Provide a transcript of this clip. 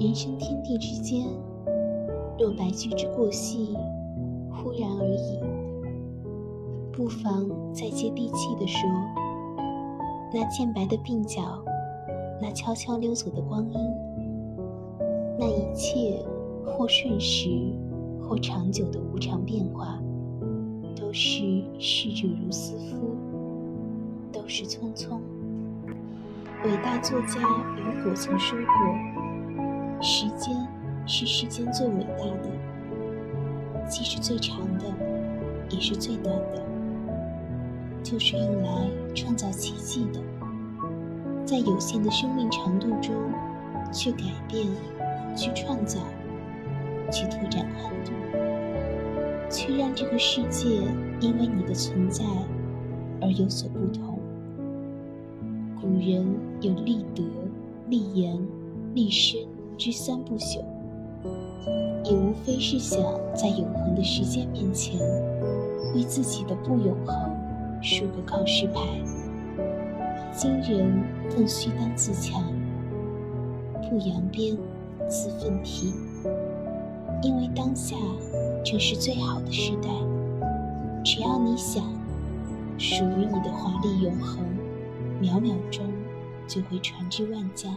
人生天地之间，若白驹之过隙，忽然而已。不妨再接地气地说，那渐白的鬓角，那悄悄溜走的光阴，那一切或瞬时，或长久的无常变化，都是逝者如斯夫，都是匆匆。伟大作家雨果曾说过。时间是世间最伟大的，既是最长的，也是最短的，就是用来创造奇迹的。在有限的生命长度中，去改变，去创造，去拓展宽度，去让这个世界因为你的存在而有所不同。古人有立德、立言、立身。之三不朽，也无非是想在永恒的时间面前，为自己的不永恒竖个告示牌。今人更须当自强，不扬鞭自奋蹄，因为当下正是最好的时代。只要你想，属于你的华丽永恒，秒秒钟就会传至万家。